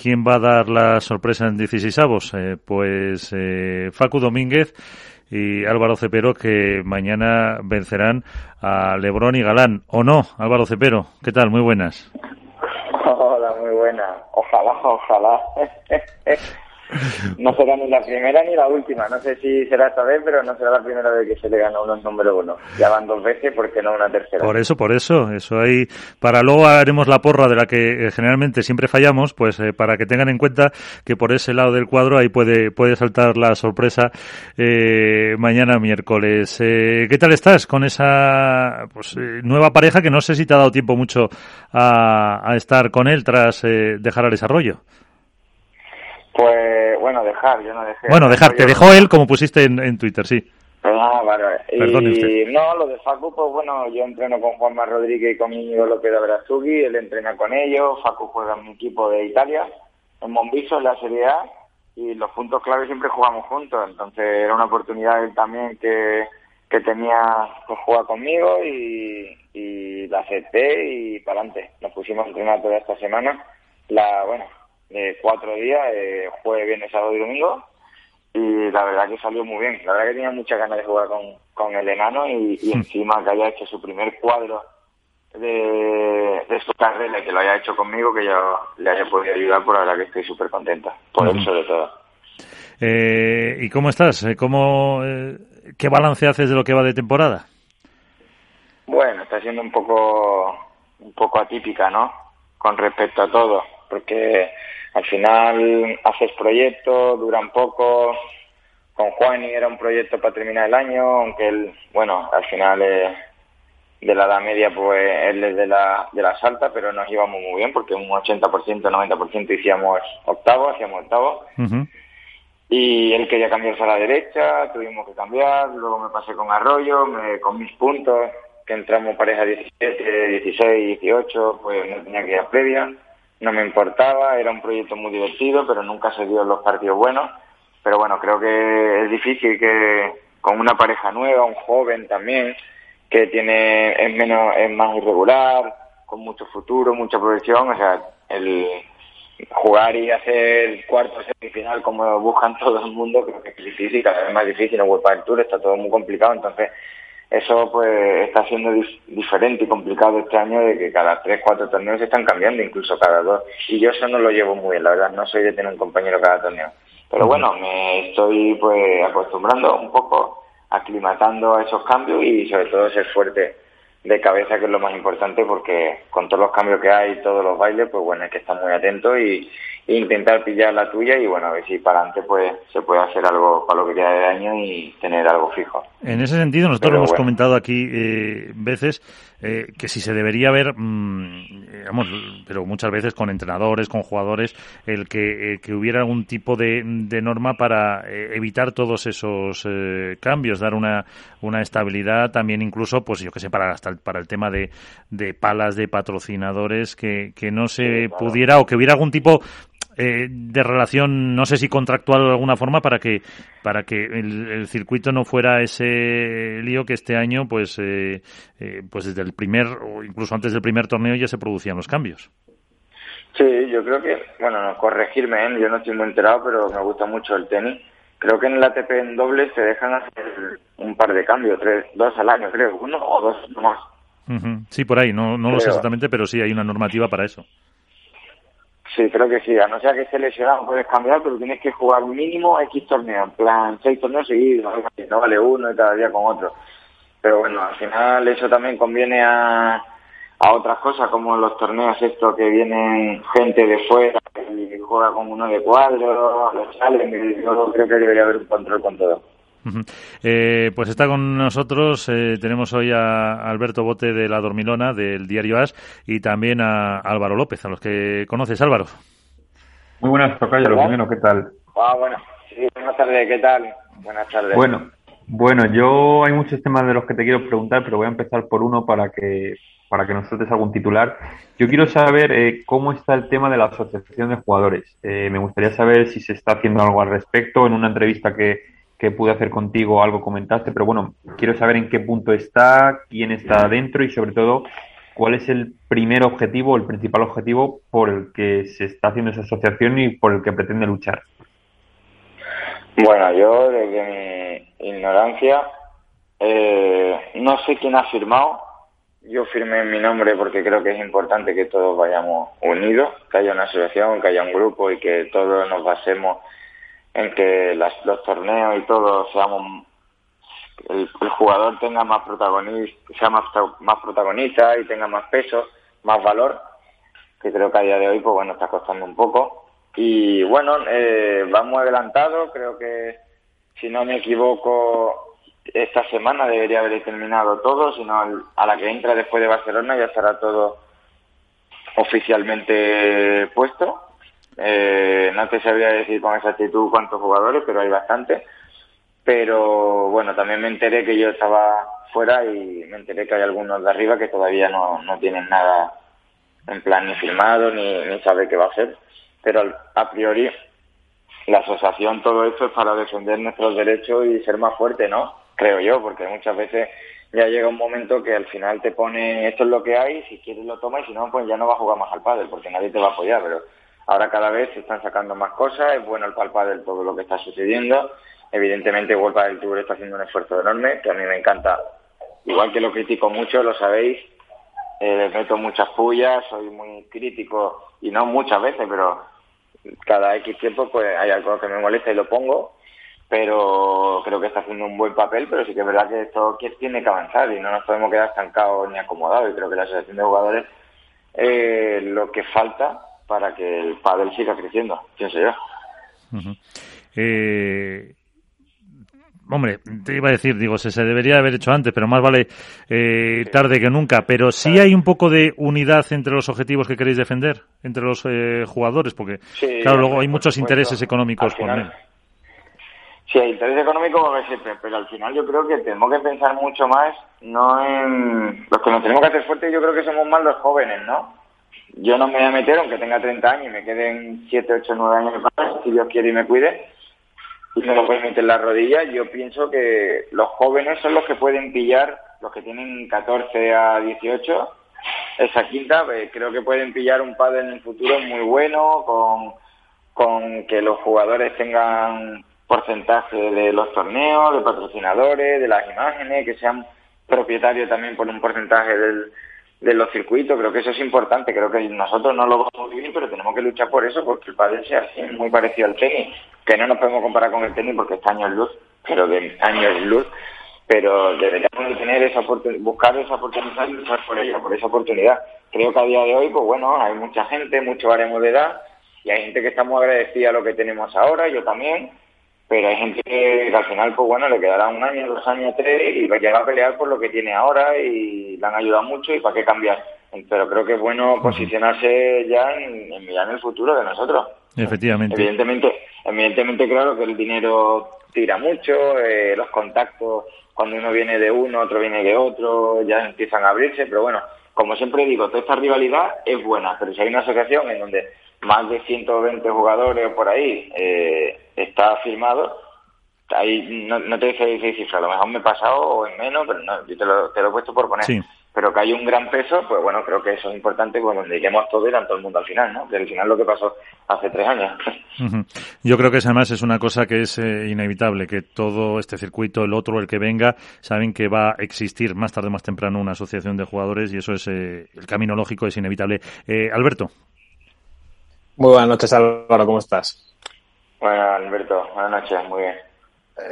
¿quién va a dar la sorpresa en 16 avos? pues Facu Domínguez y Álvaro Cepero que mañana vencerán a Lebrón y Galán. ¿O no, Álvaro Cepero? ¿Qué tal? Muy buenas. Hola, muy buenas. Ojalá, ojalá. No será ni la primera ni la última. No sé si será esta vez, pero no será la primera vez que se le gana uno en número uno. Ya van dos veces, ¿por qué no una tercera? Por eso, por eso. Eso ahí. Para luego haremos la porra de la que eh, generalmente siempre fallamos, pues eh, para que tengan en cuenta que por ese lado del cuadro ahí puede, puede saltar la sorpresa eh, mañana miércoles. ¿Qué tal estás con esa pues, nueva pareja que no sé si te ha dado tiempo mucho a, a estar con él tras dejar el desarrollo? Pues bueno, dejar, yo no dejé. Bueno, dejar, te dejó él como pusiste en, Twitter, sí. Ah, vale, Y no, lo de Facu, pues bueno, yo entreno con Juanma Rodríguez y con Íñigo López de Abrazugi, él entrena con ellos, Facu juega en mi equipo de Italia, en Monviso, en la Serie A, y los puntos clave siempre jugamos juntos, entonces era una oportunidad él también que, que tenía que jugar conmigo y, y la acepté y para adelante. Nos pusimos a entrenar toda esta semana. La, bueno, de cuatro días, eh, jueves, viernes, sábado y domingo. Y la verdad que salió muy bien. La verdad que tenía muchas ganas de jugar con, con el enano y, hmm. encima que haya hecho su primer cuadro de, de su carrera, que lo haya hecho conmigo, que yo le haya podido ayudar, por la verdad que estoy súper contenta. Por eso, sobre todo. Eh, ¿Y cómo estás? ¿Cómo, eh, ¿Qué balance haces de lo que va de temporada? Bueno, está siendo un poco, un poco atípica, ¿no? Con respecto a todo, porque al final haces proyectos, duran poco. Con Juani era un proyecto para terminar el año, aunque él, bueno, al final de la edad media, pues él es de la, de las altas, pero nos íbamos muy bien porque un 80%, 90% hicimos octavo, hacíamos octavo. Y él quería cambiarse a la derecha, tuvimos que cambiar, luego me pasé con Arroyo, me, con mis puntos, que entramos pareja 17, 16, 18, pues no tenía que ir a previa no me importaba, era un proyecto muy divertido, pero nunca se dio los partidos buenos. Pero bueno, creo que es difícil que con una pareja nueva, un joven también, que tiene es menos es más irregular, con mucho futuro, mucha proyección, o sea, el jugar y hacer cuarto semifinal como buscan todo el mundo, creo que es difícil, cada vez más difícil, en World Tour está todo muy complicado, entonces eso pues está siendo diferente y complicado este año de que cada tres, cuatro torneos se están cambiando, incluso cada dos. Y yo eso no lo llevo muy bien, la verdad, no soy de tener un compañero cada torneo. Pero bueno, me estoy pues acostumbrando un poco, aclimatando a esos cambios y sobre todo ser fuerte de cabeza, que es lo más importante, porque con todos los cambios que hay, todos los bailes, pues bueno, hay que estar muy atento y, intentar pillar la tuya y bueno, a ver si para adelante pues se puede hacer algo para lo que queda de año y tener algo fijo. En ese sentido, nosotros lo hemos comentado aquí eh, veces eh, que si se debería ver, mm, pero muchas veces con entrenadores, con jugadores, el que, eh, que hubiera algún tipo de, de norma para eh, evitar todos esos cambios, dar una, una estabilidad también incluso, pues yo que sé, para, hasta para el tema de, de palas de patrocinadores, que, que no se pudiera o que hubiera algún tipo eh, de relación, no sé si contractual de alguna forma, para que para que el, circuito no fuera ese lío que este año, pues, eh, eh, pues desde el primer o incluso antes del primer torneo ya se producían los cambios. Sí, yo creo que, bueno, no, corregirme, yo no estoy muy enterado, pero me gusta mucho el tenis. Creo que en el ATP en doble se dejan hacer un par de cambios, tres, dos al año, creo, uno o dos más. Sí, por ahí, no, no lo sé exactamente, pero sí hay una normativa para eso. Sí, creo que sí. A no ser que esté lesionado puedes cambiar, pero tienes que jugar mínimo X torneos. En plan, seis torneos seguidos, no vale uno y cada día con otro. Pero bueno, al final eso también conviene a, a otras cosas, como los torneos estos que vienen gente de fuera y juega con uno de cuadro, los salen, yo creo que debería haber un control con todo. Eh, pues está con nosotros, eh, tenemos hoy a Alberto Bote de La Dormilona, del diario AS, y también a Álvaro López, a los que conoces, Álvaro. Muy buenas, Tocayo, lo primero, ¿qué tal? Ah, bueno, sí, buenas tardes, ¿qué tal? Buenas tardes. Bueno, bueno, yo hay muchos temas de los que te quiero preguntar, pero voy a empezar por uno para que para que nos sueltes algún titular. Yo quiero saber eh, cómo está el tema de la asociación de jugadores. me gustaría saber si se está haciendo algo al respecto. En una entrevista que, que pude hacer contigo, algo comentaste, pero bueno, quiero saber en qué punto está, quién está adentro y sobre todo ¿cuál es el primer objetivo, el principal objetivo por el que se está haciendo esa asociación y por el que pretende luchar? Bueno, yo desde mi ignorancia eh, no sé quién ha firmado. Yo firmé mi nombre porque creo que es importante que todos vayamos unidos, que haya una asociación, que haya un grupo y que todos nos basemos en que los torneos y todo seamos el, jugador tenga más protagonista, sea más, más protagonista y tenga más peso, más valor, que creo que a día de hoy pues bueno está costando un poco. Y bueno, eh, vamos adelantados, creo que si no me equivoco esta semana debería haber terminado todo, sino a la que entra después de Barcelona ya estará todo oficialmente puesto. Eh, no te sabría decir con exactitud cuántos jugadores, pero hay bastantes pero bueno, también me enteré que yo estaba fuera y me enteré que hay algunos de arriba que todavía no, no tienen nada en plan ni firmado ni, ni sabe qué va a hacer, pero a priori la asociación, todo esto es para defender nuestros derechos y ser más fuerte, ¿no? Creo yo, porque muchas veces ya llega un momento que al final te pone esto es lo que hay, si quieres lo tomas y si no, pues ya no va a jugar más al pádel, porque nadie te va a apoyar, pero ahora cada vez se están sacando más cosas, es bueno el pádel todo lo que está sucediendo Evidentemente, World del Tour está haciendo un esfuerzo enorme, que a mí me encanta. Igual que lo critico mucho, lo sabéis, eh, les meto muchas pullas, soy muy crítico, y no muchas veces, pero cada X tiempo pues hay algo que me molesta y lo pongo, pero creo que está haciendo un buen papel, pero sí que es verdad que esto tiene que avanzar y no nos podemos quedar estancados ni acomodados, y creo que la asociación de jugadores es lo que falta para que el pádel siga creciendo, pienso yo. eh, Hombre, te iba a decir, digo, se, se debería haber hecho antes, pero más vale eh, tarde que nunca. Pero sí hay un poco de unidad entre los objetivos que queréis defender, entre los eh, jugadores, porque, claro, luego hay muchos intereses económicos por medio. Sí, hay interés económico como siempre, pero al final yo creo que tenemos que pensar mucho más, no en... Los que nos tenemos que hacer fuertes yo creo que somos más los jóvenes, ¿no? Yo no me voy a meter, aunque tenga 30 años y me queden 7, 8, 9 años más, si Dios quiere y me cuide, y no lo pueden meter en la rodilla, yo pienso que los jóvenes son los que pueden pillar, los que tienen 14 a 18, esa quinta, pues, creo que pueden pillar un padre en el futuro muy bueno, con, con que los jugadores tengan porcentaje de los torneos, de patrocinadores, de las imágenes, que sean propietarios también por un porcentaje de los circuitos, creo que eso es importante, creo que nosotros no lo vamos a vivir, pero tenemos que luchar por eso, porque el pádel sea así, muy parecido al tenis, que no nos podemos comparar con el tenis porque está años luz, pero de años luz, pero deberíamos tener esa buscar esa oportunidad y luchar por ella, por esa oportunidad. Creo que a día de hoy, pues bueno, hay mucha gente, mucho haremos de edad, y hay gente que está muy agradecida a lo que tenemos ahora, yo también, pero hay gente que, al final, pues bueno, le quedará un año, dos años, tres y va a llegar a pelear por lo que tiene ahora y le han ayudado mucho y para qué cambiar. Pero creo que es bueno posicionarse ya en, mirar en el futuro de nosotros. Efectivamente. Evidentemente, evidentemente claro que el dinero tira mucho, eh, los contactos, cuando uno viene de uno, otro viene de otro, ya empiezan a abrirse, pero bueno, como siempre digo, toda esta rivalidad es buena, pero si hay una asociación en donde más de 120 jugadores o por ahí eh, está firmado, ahí no, no te dice cifra, a lo mejor me he pasado o en menos, pero no, yo te lo, te lo he puesto por poner. Pero que hay un gran peso, pues bueno, creo que eso es importante cuando lleguemos todo y todo el mundo al final, ¿no? Que al final lo que pasó hace tres años. Yo creo que además es una cosa que es eh, inevitable, que todo este circuito, el otro, el que venga, saben que va a existir más tarde o más temprano una asociación de jugadores y eso es eh, el camino lógico, es inevitable. Eh, Alberto. Muy buenas noches, Álvaro, ¿cómo estás? Buenas, Alberto, buenas noches, muy bien.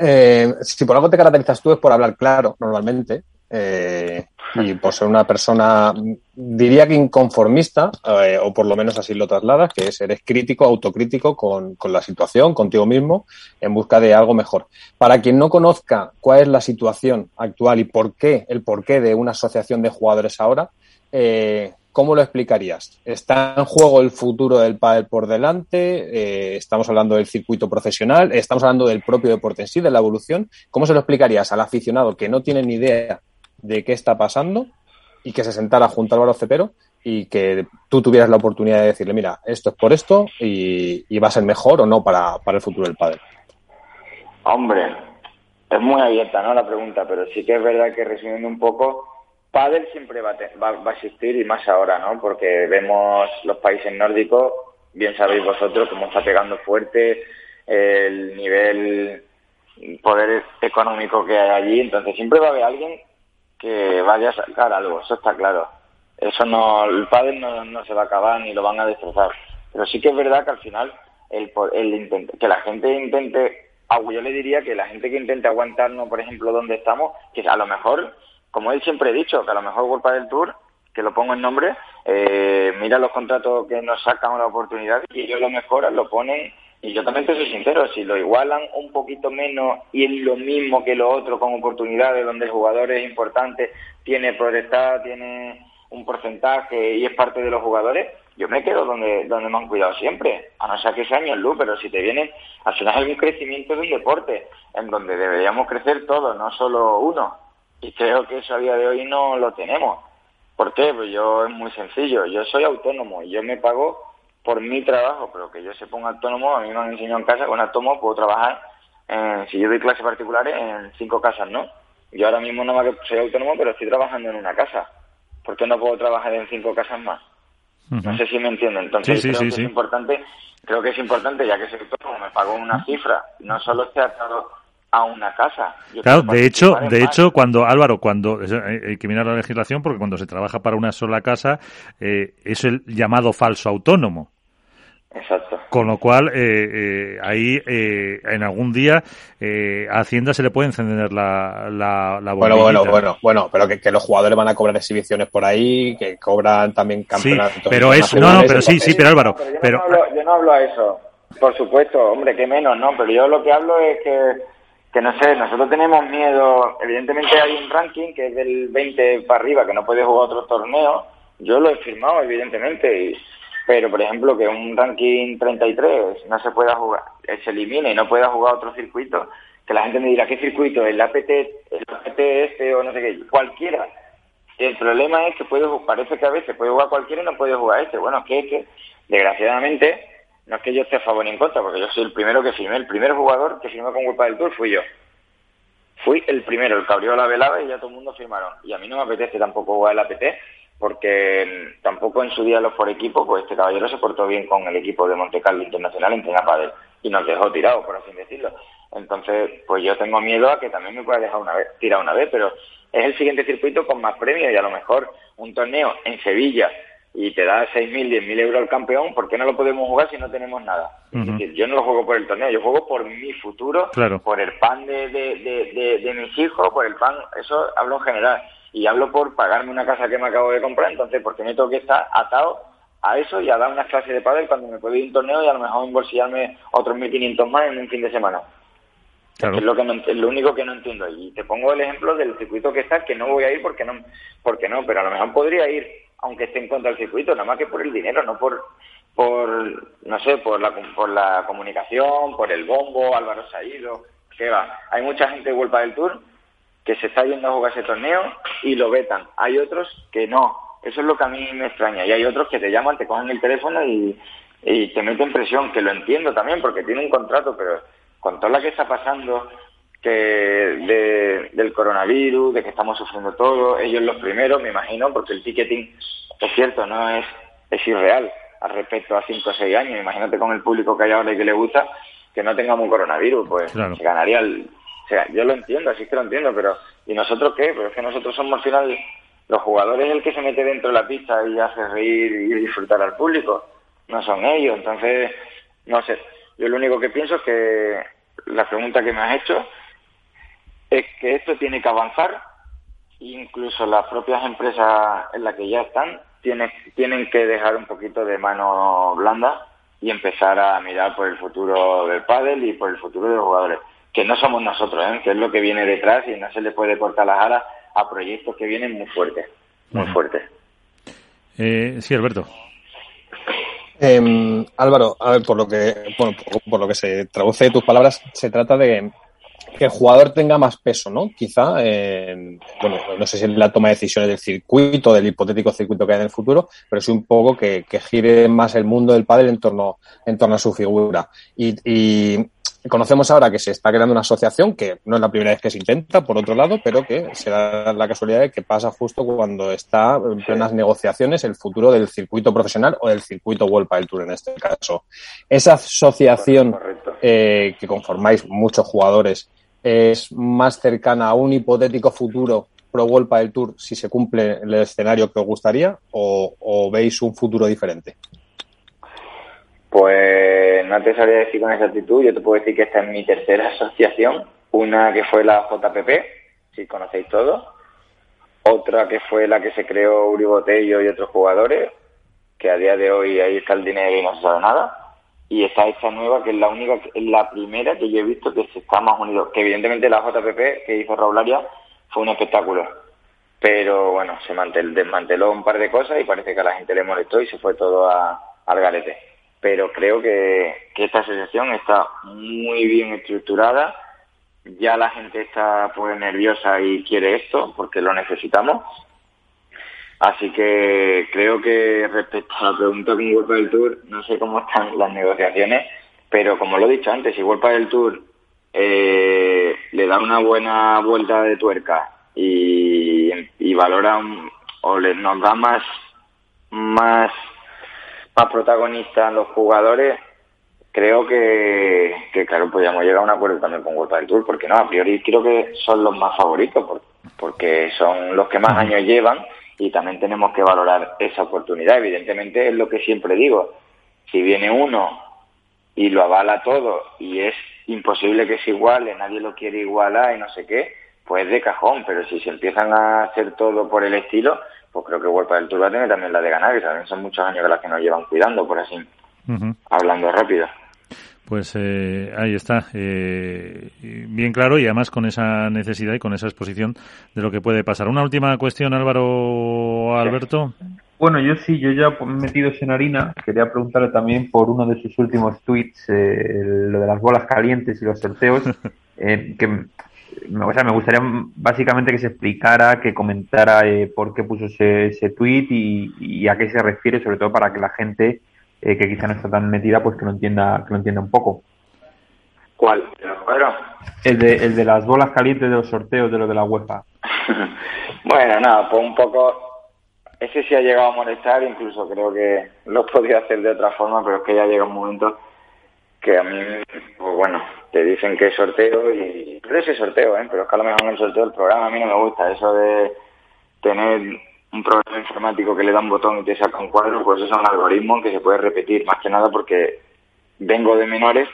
Eh, si por algo te caracterizas tú es por hablar claro, normalmente, eh, y por ser una persona, diría que inconformista, eh, o por lo menos así lo trasladas, que es, eres crítico, autocrítico con, con, la situación, contigo mismo, en busca de algo mejor. Para quien no conozca cuál es la situación actual y por qué, el porqué de una asociación de jugadores ahora, eh, ¿Cómo lo explicarías? ¿Está en juego el futuro del pádel por delante? Eh, ¿Estamos hablando del circuito profesional? ¿Estamos hablando del propio deporte en sí, de la evolución? ¿Cómo se lo explicarías al aficionado que no tiene ni idea de qué está pasando y que se sentara junto a Álvaro Cepero y que tú tuvieras la oportunidad de decirle, mira, esto es por esto y, va a ser mejor o no para, para el futuro del pádel? Hombre, es muy abierta ¿no? la pregunta, pero sí que es verdad que resumiendo un poco pádel siempre va a, va, a existir y más ahora, ¿no? Porque vemos los países nórdicos, bien sabéis vosotros cómo está pegando fuerte el nivel poder económico que hay allí, entonces siempre va a haber alguien que vaya a sacar algo, eso está claro. Eso no, el pádel no, se va a acabar ni lo van a destrozar. Pero sí que es verdad que al final el, el que la gente intente, yo le diría que la gente que intente aguantarnos, por ejemplo, donde estamos, que a lo mejor, como él siempre he dicho, que a lo mejor culpa del Tour, que lo pongo en nombre, eh, mira los contratos que nos sacan la oportunidad y ellos lo mejoran, lo ponen y yo también te soy sincero, si lo igualan un poquito menos y es lo mismo que lo otro con oportunidades donde el jugador es importante, tiene protestar, tiene un porcentaje y es parte de los jugadores, yo me quedo donde, donde me han cuidado siempre, a no ser que sea años luz, pero si te viene, al final hay un crecimiento de un deporte en donde deberíamos crecer todos, no solo uno. Y creo que eso a día de hoy no lo tenemos. ¿Por qué? Pues yo es muy sencillo, yo soy autónomo y yo me pago por mi trabajo, pero que yo se ponga autónomo, a mí me han enseñado en casa, con autónomo puedo trabajar, en, si yo doy clases particulares, en cinco casas, ¿no? Yo ahora mismo no me soy autónomo, pero estoy trabajando en una casa. ¿Por qué no puedo trabajar en cinco casas más? No sé si me entienden. Entonces creo que es importante, creo que es importante, ya que soy autónomo, me pago una cifra, no solo esté atado a una casa. claro, de hecho, de hecho, cuando Álvaro, cuando eh, hay que mirar la legislación, porque cuando se trabaja para una sola casa eh, es el llamado falso autónomo. Exacto. Con lo cual, eh, eh, ahí eh, en algún día a Hacienda se le puede encender la, la, Bueno, bueno, bueno, bueno, pero que, los jugadores van a cobrar exhibiciones por ahí, que cobran también campeonatos. Sí, pero eso, no, no, pero sí, sí, pero Álvaro. Pero, yo, no hablo, a eso, por supuesto, hombre, que menos, ¿no? Pero yo lo que hablo es que, que no sé, nosotros tenemos miedo, evidentemente hay un ranking que es del 20 para arriba, que no puede jugar otro torneo, yo lo he firmado, evidentemente, pero por ejemplo que un ranking 33 no se pueda jugar, eh, se elimine y no pueda jugar otro circuito, que la gente me dirá, ¿qué circuito? ¿El APT, el APT este o no sé qué? Cualquiera. El problema es que puede, parece que a veces puede jugar cualquiera y no puede jugar este. Bueno, que es que, desgraciadamente, no es que yo esté a favor ni en contra, porque yo soy el primero que firmé. El primer jugador que firmó con culpa del Tour fui yo. Fui el primero, el que abrió la velada y ya todo el mundo firmaron. Y a mí no me apetece tampoco jugar el APT, porque tampoco en su día los por equipo, pues este caballero se portó bien con el equipo de Monte Carlo Internacional en Padel y nos dejó tirados, por así decirlo. Entonces, pues yo tengo miedo a que también me pueda dejar una vez, tirar una vez, pero es el siguiente circuito con más premios y a lo mejor un torneo en Sevilla y te da 6.000, 10.000 euros al campeón, ¿por qué no lo podemos jugar si no tenemos nada? Es decir, yo no lo juego por el torneo, yo juego por mi futuro, por el pan de, de, de, de mis hijos, por el pan, eso hablo en general y hablo por pagarme una casa que me acabo de comprar, entonces porque me tengo que estar atado a eso y a dar unas clases de pádel cuando me puedo ir a un torneo y a lo mejor embolsillarme otros 1.500 más en un fin de semana. Es lo que es lo único que no entiendo. Y te pongo el ejemplo del circuito que está, que no voy a ir porque no, porque no, pero a lo mejor podría ir, aunque esté en contra del circuito, nada más que por el dinero, no por, por no sé, por la, por la comunicación, por el bombo, Álvaro Saído, que va. Hay mucha gente de Vuelta del Tour que se está yendo a jugar ese torneo y lo vetan. Hay otros que no. Eso es lo que a mí me extraña. Y hay otros que te llaman, te cogen el teléfono y, te meten presión, que lo entiendo también porque tiene un contrato, pero con toda la que está pasando que del coronavirus, de que estamos sufriendo todo, ellos los primeros, me imagino, porque el ticketing, es cierto, no es, es irreal al respecto a 5 o 6 años. Imagínate con el público que hay ahora y que le gusta que no tengamos un coronavirus, pues se ganaría el, o sea, yo lo entiendo, así que lo entiendo, pero ¿y nosotros qué? Pero es que nosotros somos al final los jugadores el que se mete dentro de la pista y hace reír y disfrutar al público, no son ellos. Entonces, no sé, yo lo único que pienso es que la pregunta que me has hecho es que esto tiene que avanzar, incluso las propias empresas en las que ya están tienen, tienen que dejar un poquito de mano blanda y empezar a mirar por el futuro del pádel y por el futuro de los jugadores que no somos nosotros, ¿eh? que es lo que viene detrás y no se le puede cortar las alas a proyectos que vienen muy fuertes, muy fuertes. Eh, sí, Alberto. Em, Álvaro, a ver, por lo que bueno, por, lo que se traduce de tus palabras, se trata de que el jugador tenga más peso, ¿no? Quizá, bueno, no sé si la toma de decisiones del circuito, del hipotético circuito que hay en el futuro, pero sí un poco que, gire más el mundo del padre en torno, en torno a su figura. Y, y conocemos ahora que se está creando una asociación que no es la primera vez que se intenta, por otro lado, pero que se da la casualidad de que pasa justo cuando está en plenas negociaciones el futuro del circuito profesional o del circuito World del Tour en este caso. Esa asociación eh, que conformáis muchos jugadores es más cercana a un hipotético futuro pro World del Tour si se cumple el escenario que os gustaría o veis un futuro diferente? Pues no te sabría decir con exactitud, yo te puedo decir que esta es mi tercera asociación, una que fue la JPP, si conocéis todos, otra que fue la que se creó Uri Botello y otros jugadores, que a día de hoy ahí está el dinero y no se sabe nada, y está esta nueva que es la única, es la primera que yo he visto que se está más unido, que evidentemente la JPP que hizo Raularia fue un espectáculo, pero bueno, se desmanteló un par de cosas y parece que a la gente le molestó y se fue todo al garete pero creo que, esta asociación está muy bien estructurada. Ya la gente está pues nerviosa y quiere esto porque lo necesitamos. Así que creo que respecto a la pregunta con Golpe del Tour, no sé cómo están las negociaciones, pero como lo he dicho antes, si Golpe del Tour eh, le da una buena vuelta de tuerca y, valora o le, nos da más, más más protagonistas los jugadores, creo que, claro, podríamos llegar a un acuerdo también con World del Tour, porque no, a priori creo que son los más favoritos, porque son los que más años llevan y también tenemos que valorar esa oportunidad. Evidentemente es lo que siempre digo, si viene uno y lo avala todo y es imposible que se iguale, nadie lo quiere igualar y no sé qué, pues de cajón, pero si se empiezan a hacer todo por el estilo, pues creo que Vuelta del Tour va a tener también la de ganar, que también son muchos años de las que nos llevan cuidando, por así, hablando rápido. Pues eh, ahí está, eh, bien claro y además con esa necesidad y con esa exposición de lo que puede pasar. Una última cuestión, Álvaro Alberto. Bueno, yo sí, yo ya metido en harina, quería preguntarle también por uno de sus últimos tweets, eh, lo de las bolas calientes y los sorteos, que o sea, me gustaría básicamente que se explicara, que comentara eh, por qué puso ese, ese tweet y, a qué se refiere, sobre todo para que la gente eh, que quizá no está tan metida, pues que lo entienda, que lo entienda un poco. ¿Cuál? El de, el de las bolas calientes de los sorteos de lo de la UEFA. bueno, nada, pues un poco. Ese sí ha llegado a molestar, incluso creo que lo podría hacer de otra forma, pero es que ya llega un momento que a mí, bueno, te dicen que es sorteo y pero ese sorteo, ¿eh? pero es que a lo mejor en el sorteo del programa a mí no me gusta eso de tener un programa informático que le da un botón y te saca un cuadro, pues eso es un algoritmo que se puede repetir, más que nada porque vengo de menores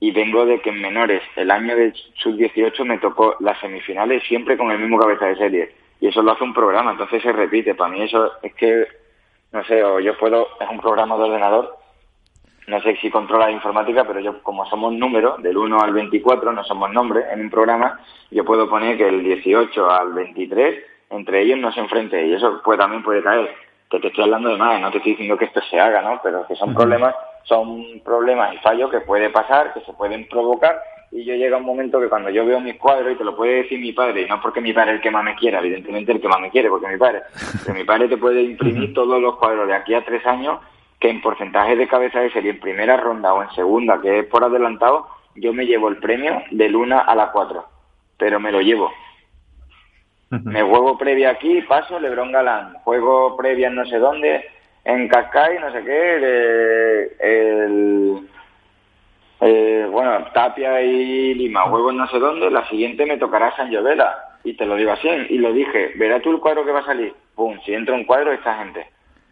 y vengo de que en menores el año de sub-18 me tocó las semifinales siempre con el mismo cabeza de serie y eso lo hace un programa, entonces se repite. Para mí eso es que, no sé, o yo puedo, es un programa de ordenador no sé si controla la informática, pero yo como somos números, del 1 al 24, no somos nombres en un programa, yo puedo poner que el 18 al 23, entre ellos no se enfrente, y eso pues también puede caer. Que te estoy hablando de más, no te estoy diciendo que esto se haga, ¿no? Pero que son problemas, son problemas y fallos que puede pasar, que se pueden provocar, y yo llega un momento que cuando yo veo mis cuadros, y te lo puede decir mi padre, y no porque mi padre es el que más me quiera, evidentemente el que más me quiere, porque mi padre, que mi padre te puede imprimir todos los cuadros de aquí a tres años que en porcentaje de cabeza de serie en primera ronda o en segunda, que es por adelantado, yo me llevo el premio del 1 a la 4, pero me lo llevo. Me juego previa aquí, paso Lebron Galán, juego previa en no sé dónde, en Cascay, no sé qué, el, eh, bueno, Tapia y Lima, juego en no sé dónde, la siguiente me tocará San Llovela, y te lo digo así, y lo dije, verá tú el cuadro que va a salir, pum, si entra un cuadro, esta gente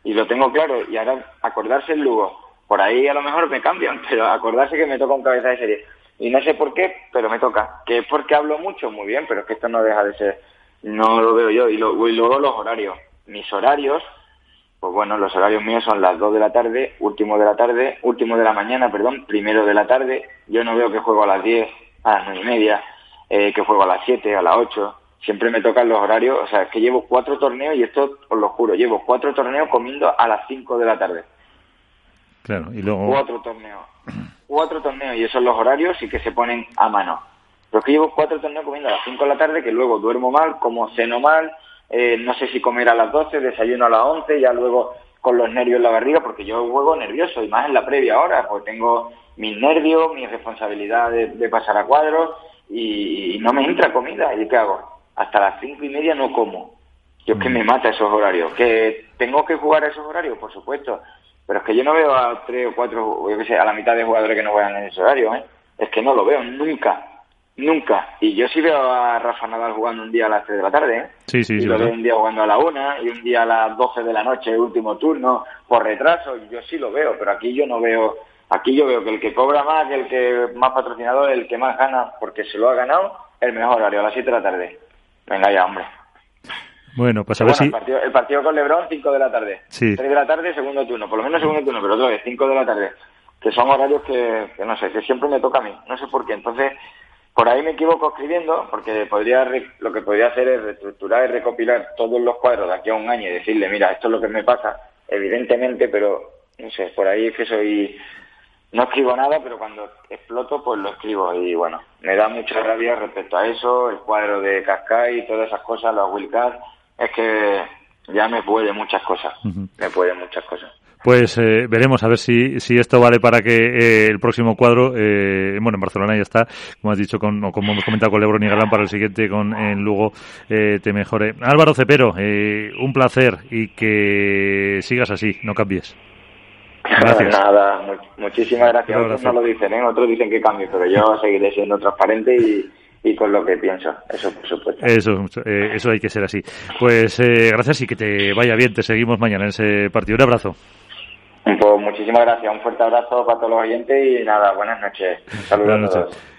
y lo tengo claro. Y ahora acordarse el Lugo, por ahí a lo mejor me cambian, pero acordarse que me toca un cabeza de serie. Y no sé por qué, pero me toca. Que es porque hablo mucho, muy bien, pero es que esto no deja de ser, no lo veo yo. Y, luego los horarios. Mis horarios, pues bueno, los horarios míos son las 2 de la tarde, último de la tarde, último de la mañana, perdón, primero de la tarde. Yo no veo que juego a las 10, a las 9 y media, eh, que juego a las 7, a las 8 siempre me tocan los horarios, o sea, es que llevo cuatro torneos y esto os lo juro, llevo cuatro torneos comiendo a las cinco de la tarde. Claro, y luego... Cuatro torneos. Cuatro torneos y esos son los horarios y que se ponen a mano. Pero es que llevo cuatro torneos comiendo a las cinco de la tarde, que luego duermo mal, como ceno mal, eh, no sé si comer a las doce, desayuno a las once, ya luego con los nervios en la barriga, porque yo juego nervioso, y más en la previa ahora, porque tengo mis nervios, mi responsabilidad de, pasar a cuadros y, no me entra comida. ¿Y qué hago? Hasta las cinco y media no como. Yo es que me mata esos horarios. ¿Que tengo que jugar a esos horarios? Por supuesto. Pero es que yo no veo a tres o cuatro, yo qué sé, a la mitad de jugadores que no juegan en ese horario, ¿eh? Es que no lo veo nunca. Nunca. Y yo sí veo a Rafa Nadal jugando un día a las 3 de la tarde, ¿eh? Sí, sí, y sí. lo veo un día jugando a la 1 y un día a las 12 de la noche, último turno, por retraso. Yo sí lo veo, pero aquí yo no veo Aquí yo veo que el que cobra más, el que más patrocinador, el que más gana, porque se lo ha ganado, el mejor horario, a las 7 de la tarde. Venga ya, hombre. Bueno, pues a ver si... El partido, con Lebron, 5 de la tarde. Sí. 3 de la tarde, segundo turno. Por lo menos segundo turno, pero otra vez, 5 de la tarde. Que son horarios que, no sé, que siempre me toca a mí. No sé por qué. Entonces, por ahí me equivoco escribiendo, porque podría lo que podría hacer es reestructurar y recopilar todos los cuadros de aquí a un año y decirle, mira, esto es lo que me pasa, evidentemente, pero no sé, por ahí es que soy no escribo nada, pero cuando exploto, pues lo escribo. Y bueno, me da mucha rabia respecto a eso, el cuadro de Cascay, todas esas cosas, los Wilcar. Es que ya me puede muchas cosas. Me puede muchas cosas. Pues eh, veremos a ver si, si esto vale para que eh, el próximo cuadro, eh, bueno, en Barcelona ya está, como has dicho, con, o como hemos comentado con Lebron y Galán, para el siguiente con en Lugo te mejore. Álvaro Cepero, un placer y que sigas así, no cambies. Gracias. Nada, muchísimas gracias. Otros no lo dicen, ¿eh? otros dicen que cambie, pero yo seguiré siendo transparente y, y con lo que pienso, eso por supuesto. Eso, eh, eso hay que ser así. Pues eh, gracias y que te vaya bien, te seguimos mañana en ese partido. Un abrazo. Pues muchísimas gracias, un fuerte abrazo para todos los oyentes y nada, buenas noches. Saludos a todos.